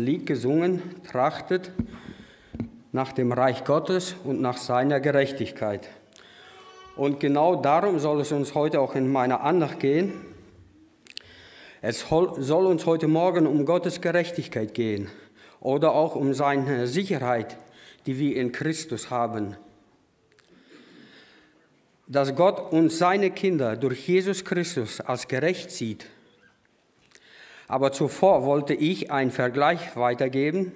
Lied gesungen, trachtet nach dem Reich Gottes und nach seiner Gerechtigkeit. Und genau darum soll es uns heute auch in meiner Andacht gehen. Es soll uns heute Morgen um Gottes Gerechtigkeit gehen oder auch um seine Sicherheit, die wir in Christus haben. Dass Gott uns seine Kinder durch Jesus Christus als gerecht sieht aber zuvor wollte ich einen Vergleich weitergeben.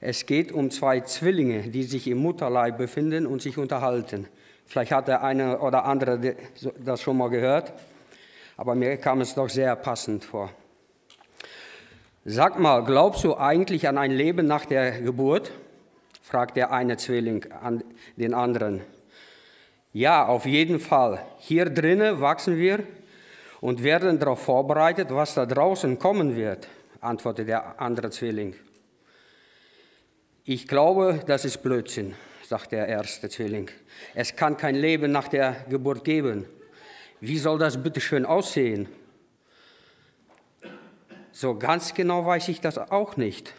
Es geht um zwei Zwillinge, die sich im Mutterleib befinden und sich unterhalten. Vielleicht hat der eine oder andere das schon mal gehört, aber mir kam es doch sehr passend vor. Sag mal, glaubst du eigentlich an ein Leben nach der Geburt? fragt der eine Zwilling an den anderen. Ja, auf jeden Fall. Hier drinnen wachsen wir und werden darauf vorbereitet, was da draußen kommen wird, antwortete der andere Zwilling. Ich glaube, das ist Blödsinn, sagt der erste Zwilling. Es kann kein Leben nach der Geburt geben. Wie soll das bitte schön aussehen? So ganz genau weiß ich das auch nicht.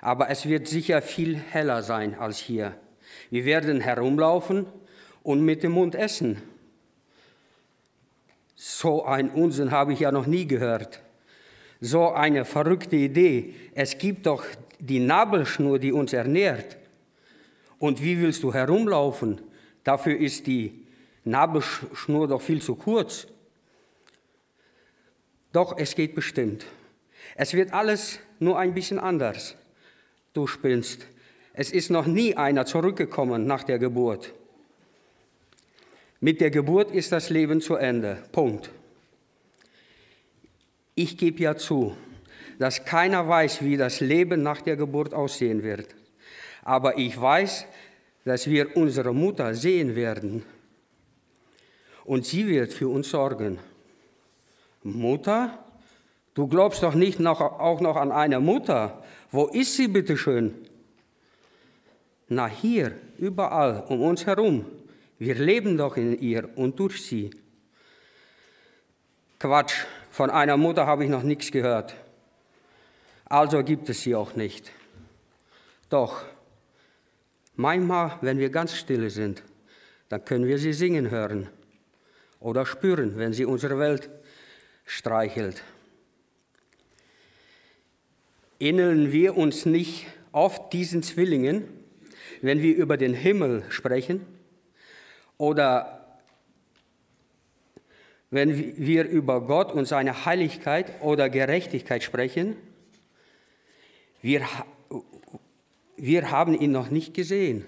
Aber es wird sicher viel heller sein als hier. Wir werden herumlaufen und mit dem Mund essen. So ein Unsinn habe ich ja noch nie gehört. So eine verrückte Idee. Es gibt doch die Nabelschnur, die uns ernährt. Und wie willst du herumlaufen? Dafür ist die Nabelschnur doch viel zu kurz. Doch es geht bestimmt. Es wird alles nur ein bisschen anders. Du spinnst. Es ist noch nie einer zurückgekommen nach der Geburt. Mit der Geburt ist das Leben zu Ende. Punkt. Ich gebe ja zu, dass keiner weiß, wie das Leben nach der Geburt aussehen wird. Aber ich weiß, dass wir unsere Mutter sehen werden. Und sie wird für uns sorgen. Mutter? Du glaubst doch nicht noch, auch noch an eine Mutter. Wo ist sie bitte schön? Na hier, überall, um uns herum. Wir leben doch in ihr und durch sie. Quatsch, von einer Mutter habe ich noch nichts gehört. Also gibt es sie auch nicht. Doch, manchmal, wenn wir ganz stille sind, dann können wir sie singen hören oder spüren, wenn sie unsere Welt streichelt. Ähneln wir uns nicht oft diesen Zwillingen, wenn wir über den Himmel sprechen? Oder wenn wir über Gott und seine Heiligkeit oder Gerechtigkeit sprechen, wir, wir haben ihn noch nicht gesehen,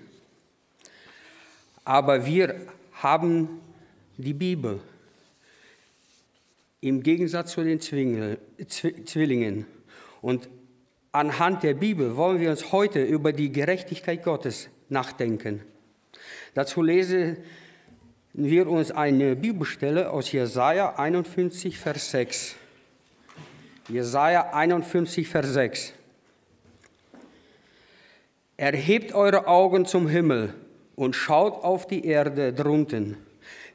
aber wir haben die Bibel. Im Gegensatz zu den Zwillingen. Und anhand der Bibel wollen wir uns heute über die Gerechtigkeit Gottes nachdenken. Dazu lesen wir uns eine Bibelstelle aus Jesaja 51, Vers 6. Jesaja 51, Vers 6. Erhebt eure Augen zum Himmel und schaut auf die Erde drunten,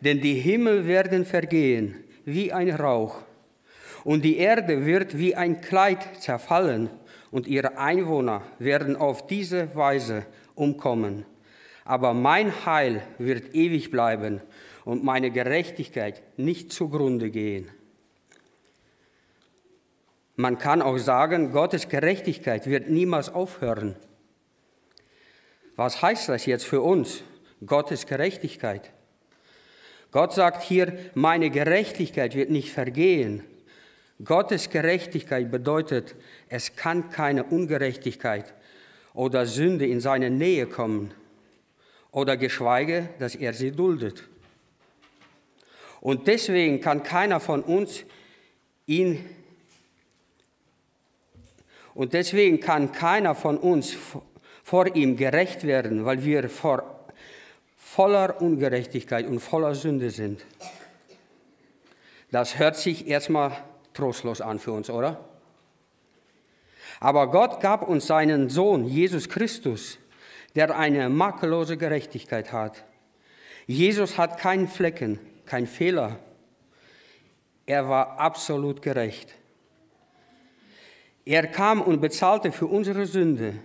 denn die Himmel werden vergehen wie ein Rauch, und die Erde wird wie ein Kleid zerfallen, und ihre Einwohner werden auf diese Weise umkommen aber mein Heil wird ewig bleiben und meine Gerechtigkeit nicht zugrunde gehen. Man kann auch sagen, Gottes Gerechtigkeit wird niemals aufhören. Was heißt das jetzt für uns, Gottes Gerechtigkeit? Gott sagt hier, meine Gerechtigkeit wird nicht vergehen. Gottes Gerechtigkeit bedeutet, es kann keine Ungerechtigkeit oder Sünde in seine Nähe kommen oder geschweige, dass er sie duldet. Und deswegen kann keiner von uns ihn und deswegen kann keiner von uns vor ihm gerecht werden, weil wir vor voller Ungerechtigkeit und voller Sünde sind. Das hört sich erstmal trostlos an für uns, oder? Aber Gott gab uns seinen Sohn, Jesus Christus, der eine makellose Gerechtigkeit hat. Jesus hat keinen Flecken, keinen Fehler. Er war absolut gerecht. Er kam und bezahlte für unsere Sünde.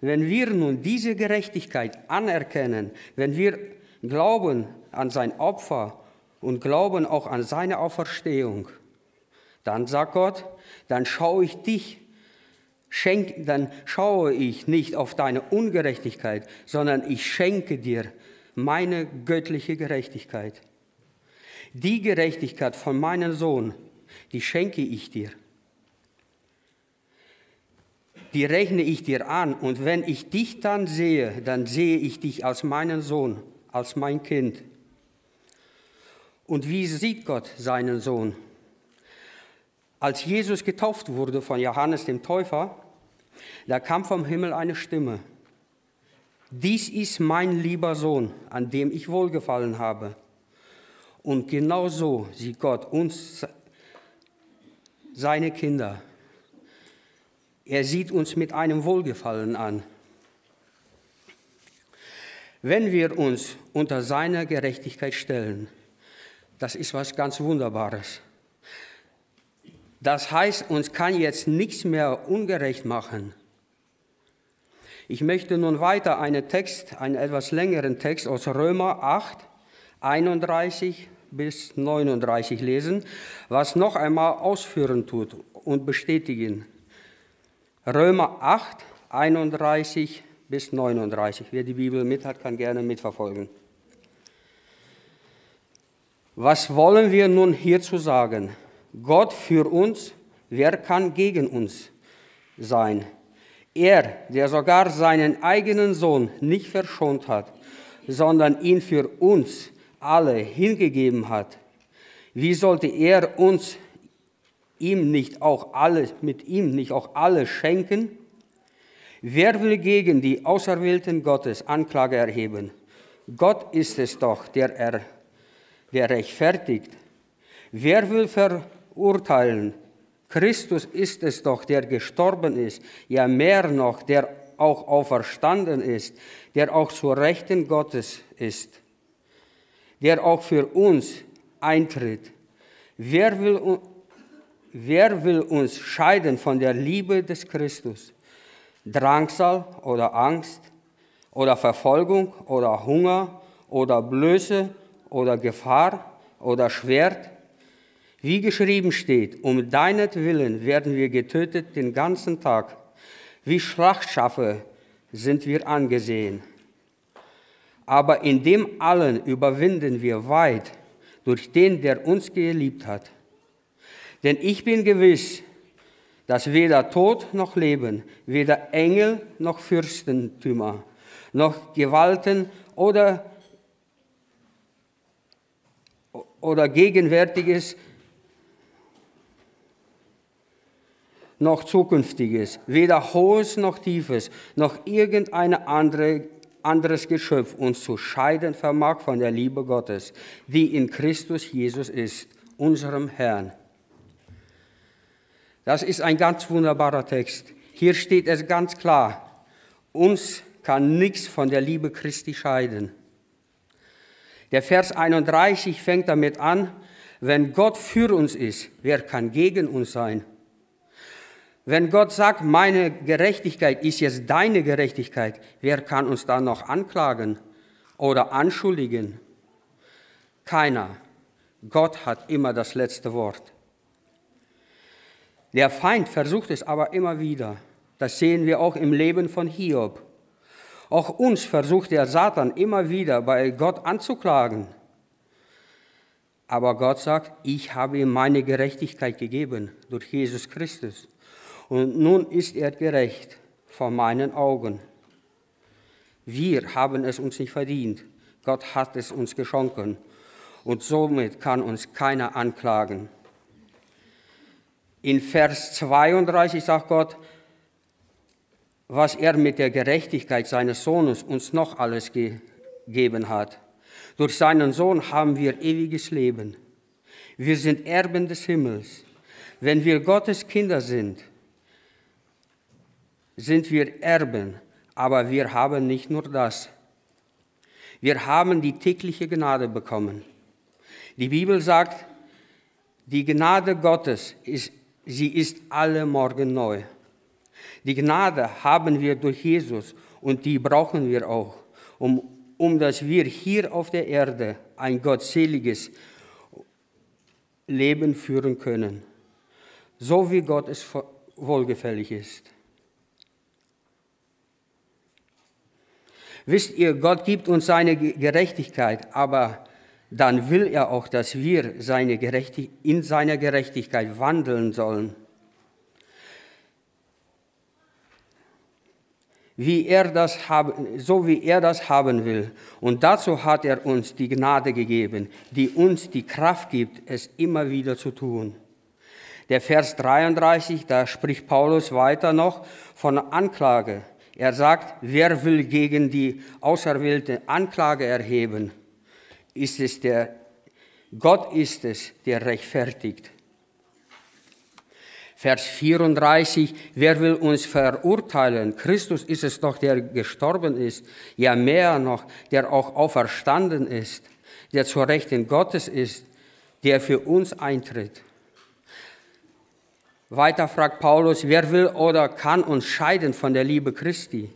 Wenn wir nun diese Gerechtigkeit anerkennen, wenn wir glauben an sein Opfer und glauben auch an seine Auferstehung, dann sagt Gott, dann schaue ich dich, schenk, dann schaue ich nicht auf deine Ungerechtigkeit, sondern ich schenke dir meine göttliche Gerechtigkeit. Die Gerechtigkeit von meinem Sohn, die schenke ich dir. Die rechne ich dir an und wenn ich dich dann sehe, dann sehe ich dich als meinen Sohn, als mein Kind. Und wie sieht Gott seinen Sohn? Als Jesus getauft wurde von Johannes dem Täufer, da kam vom Himmel eine Stimme. Dies ist mein lieber Sohn, an dem ich wohlgefallen habe. Und genau so sieht Gott uns, seine Kinder. Er sieht uns mit einem Wohlgefallen an. Wenn wir uns unter seiner Gerechtigkeit stellen, das ist was ganz Wunderbares. Das heißt, uns kann jetzt nichts mehr ungerecht machen. Ich möchte nun weiter einen Text, einen etwas längeren Text aus Römer 8, 31 bis 39 lesen, was noch einmal ausführen tut und bestätigen. Römer 8, 31 bis 39. Wer die Bibel mit hat, kann gerne mitverfolgen. Was wollen wir nun hierzu sagen? Gott für uns, wer kann gegen uns sein? Er, der sogar seinen eigenen Sohn nicht verschont hat, sondern ihn für uns alle hingegeben hat, wie sollte er uns ihm nicht auch alles, mit ihm nicht auch alles schenken? Wer will gegen die Auserwählten Gottes Anklage erheben? Gott ist es doch, der, er, der rechtfertigt. Wer will verurteilen? Christus ist es doch, der gestorben ist, ja mehr noch, der auch auferstanden ist, der auch zur Rechten Gottes ist der auch für uns eintritt. Wer will, wer will uns scheiden von der Liebe des Christus? Drangsal oder Angst oder Verfolgung oder Hunger oder Blöße oder Gefahr oder Schwert? Wie geschrieben steht, um deinetwillen werden wir getötet den ganzen Tag. Wie Schlachtschafe sind wir angesehen. Aber in dem allen überwinden wir weit durch den, der uns geliebt hat. Denn ich bin gewiss, dass weder Tod noch Leben, weder Engel noch Fürstentümer, noch Gewalten oder, oder Gegenwärtiges, noch Zukünftiges, weder Hohes noch Tiefes, noch irgendeine andere anderes Geschöpf uns zu scheiden vermag von der Liebe Gottes, die in Christus Jesus ist, unserem Herrn. Das ist ein ganz wunderbarer Text. Hier steht es ganz klar, uns kann nichts von der Liebe Christi scheiden. Der Vers 31 fängt damit an, wenn Gott für uns ist, wer kann gegen uns sein? Wenn Gott sagt, meine Gerechtigkeit ist jetzt deine Gerechtigkeit, wer kann uns dann noch anklagen oder anschuldigen? Keiner. Gott hat immer das letzte Wort. Der Feind versucht es aber immer wieder. Das sehen wir auch im Leben von Hiob. Auch uns versucht der Satan immer wieder bei Gott anzuklagen. Aber Gott sagt, ich habe ihm meine Gerechtigkeit gegeben durch Jesus Christus und nun ist er gerecht vor meinen Augen. Wir haben es uns nicht verdient. Gott hat es uns geschenkt und somit kann uns keiner anklagen. In Vers 32 sagt Gott, was er mit der Gerechtigkeit seines Sohnes uns noch alles gegeben hat. Durch seinen Sohn haben wir ewiges Leben. Wir sind Erben des Himmels. Wenn wir Gottes Kinder sind, sind wir Erben, aber wir haben nicht nur das. Wir haben die tägliche Gnade bekommen. Die Bibel sagt, die Gnade Gottes ist, sie ist alle Morgen neu. Die Gnade haben wir durch Jesus und die brauchen wir auch, um, um dass wir hier auf der Erde ein gottseliges Leben führen können, so wie Gott es wohlgefällig ist. Wisst ihr, Gott gibt uns seine Gerechtigkeit, aber dann will er auch, dass wir seine in seiner Gerechtigkeit wandeln sollen. Wie er das haben, so wie er das haben will. Und dazu hat er uns die Gnade gegeben, die uns die Kraft gibt, es immer wieder zu tun. Der Vers 33, da spricht Paulus weiter noch von Anklage. Er sagt, wer will gegen die Auserwählte Anklage erheben? Ist es der, Gott ist es, der rechtfertigt. Vers 34, wer will uns verurteilen? Christus ist es doch, der gestorben ist, ja mehr noch, der auch auferstanden ist, der zur Rechten Gottes ist, der für uns eintritt. Weiter fragt Paulus, wer will oder kann uns scheiden von der Liebe Christi?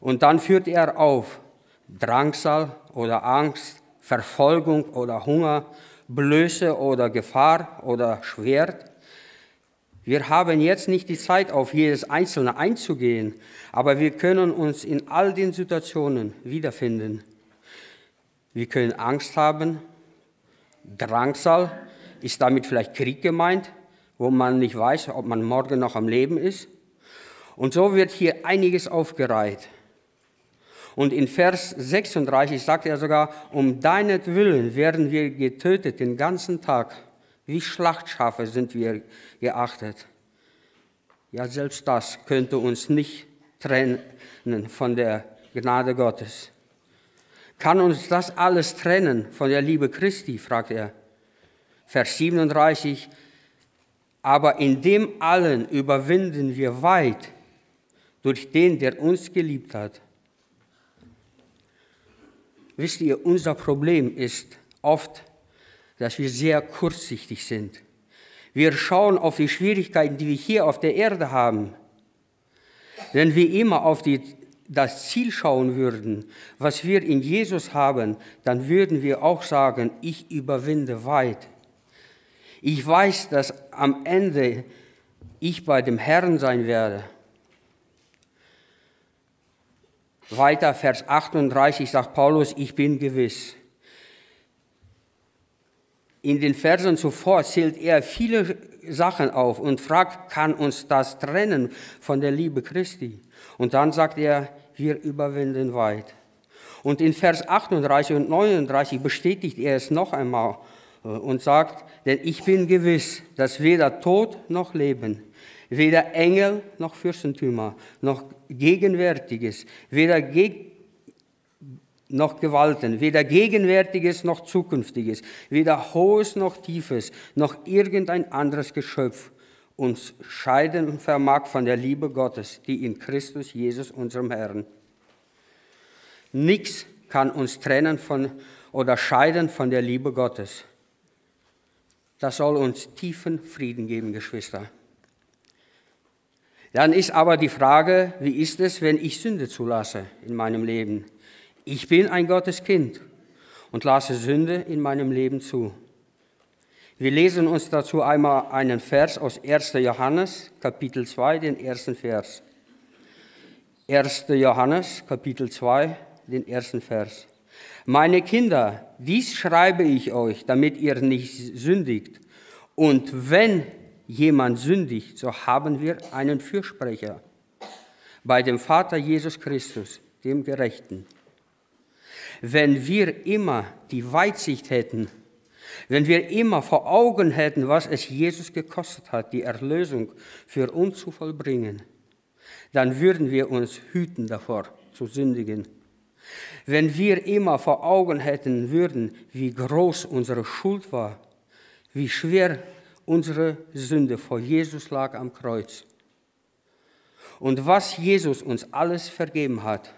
Und dann führt er auf Drangsal oder Angst, Verfolgung oder Hunger, Blöße oder Gefahr oder Schwert. Wir haben jetzt nicht die Zeit, auf jedes Einzelne einzugehen, aber wir können uns in all den Situationen wiederfinden. Wir können Angst haben, Drangsal, ist damit vielleicht Krieg gemeint, wo man nicht weiß, ob man morgen noch am Leben ist? Und so wird hier einiges aufgereiht. Und in Vers 36 sagt er sogar, um deinetwillen werden wir getötet den ganzen Tag. Wie Schlachtschafe sind wir geachtet. Ja, selbst das könnte uns nicht trennen von der Gnade Gottes. Kann uns das alles trennen von der Liebe Christi, fragt er. Vers 37, aber in dem allen überwinden wir weit durch den, der uns geliebt hat. Wisst ihr, unser Problem ist oft, dass wir sehr kurzsichtig sind. Wir schauen auf die Schwierigkeiten, die wir hier auf der Erde haben. Wenn wir immer auf die, das Ziel schauen würden, was wir in Jesus haben, dann würden wir auch sagen, ich überwinde weit. Ich weiß, dass am Ende ich bei dem Herrn sein werde. Weiter, Vers 38 sagt Paulus, ich bin gewiss. In den Versen zuvor zählt er viele Sachen auf und fragt, kann uns das trennen von der Liebe Christi? Und dann sagt er, wir überwinden weit. Und in Vers 38 und 39 bestätigt er es noch einmal und sagt, denn ich bin gewiss, dass weder Tod noch Leben, weder Engel noch Fürstentümer, noch Gegenwärtiges, weder Geg noch Gewalten, weder Gegenwärtiges noch Zukünftiges, weder Hohes noch Tiefes, noch irgendein anderes Geschöpf uns scheiden vermag von der Liebe Gottes, die in Christus Jesus, unserem Herrn. Nichts kann uns trennen von oder scheiden von der Liebe Gottes. Das soll uns tiefen Frieden geben, Geschwister. Dann ist aber die Frage, wie ist es, wenn ich Sünde zulasse in meinem Leben? Ich bin ein Gotteskind und lasse Sünde in meinem Leben zu. Wir lesen uns dazu einmal einen Vers aus 1. Johannes, Kapitel 2, den ersten Vers. 1. Johannes, Kapitel 2, den ersten Vers. Meine Kinder, dies schreibe ich euch, damit ihr nicht sündigt. Und wenn jemand sündigt, so haben wir einen Fürsprecher bei dem Vater Jesus Christus, dem Gerechten. Wenn wir immer die Weitsicht hätten, wenn wir immer vor Augen hätten, was es Jesus gekostet hat, die Erlösung für uns zu vollbringen, dann würden wir uns hüten davor zu sündigen. Wenn wir immer vor Augen hätten würden, wie groß unsere Schuld war, wie schwer unsere Sünde vor Jesus lag am Kreuz und was Jesus uns alles vergeben hat,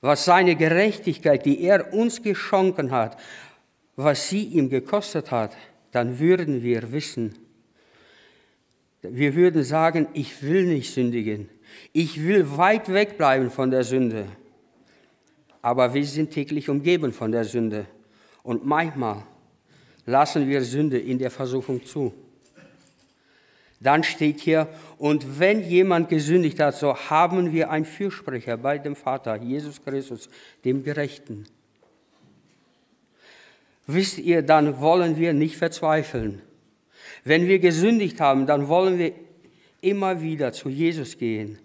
was seine Gerechtigkeit, die er uns geschenkt hat, was sie ihm gekostet hat, dann würden wir wissen, Wir würden sagen, ich will nicht sündigen. Ich will weit wegbleiben von der Sünde. Aber wir sind täglich umgeben von der Sünde. Und manchmal lassen wir Sünde in der Versuchung zu. Dann steht hier, und wenn jemand gesündigt hat, so haben wir einen Fürsprecher bei dem Vater, Jesus Christus, dem Gerechten. Wisst ihr, dann wollen wir nicht verzweifeln. Wenn wir gesündigt haben, dann wollen wir immer wieder zu Jesus gehen.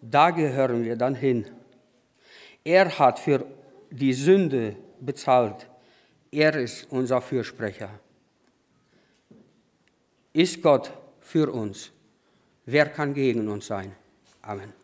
Da gehören wir dann hin. Er hat für die Sünde bezahlt. Er ist unser Fürsprecher. Ist Gott für uns? Wer kann gegen uns sein? Amen.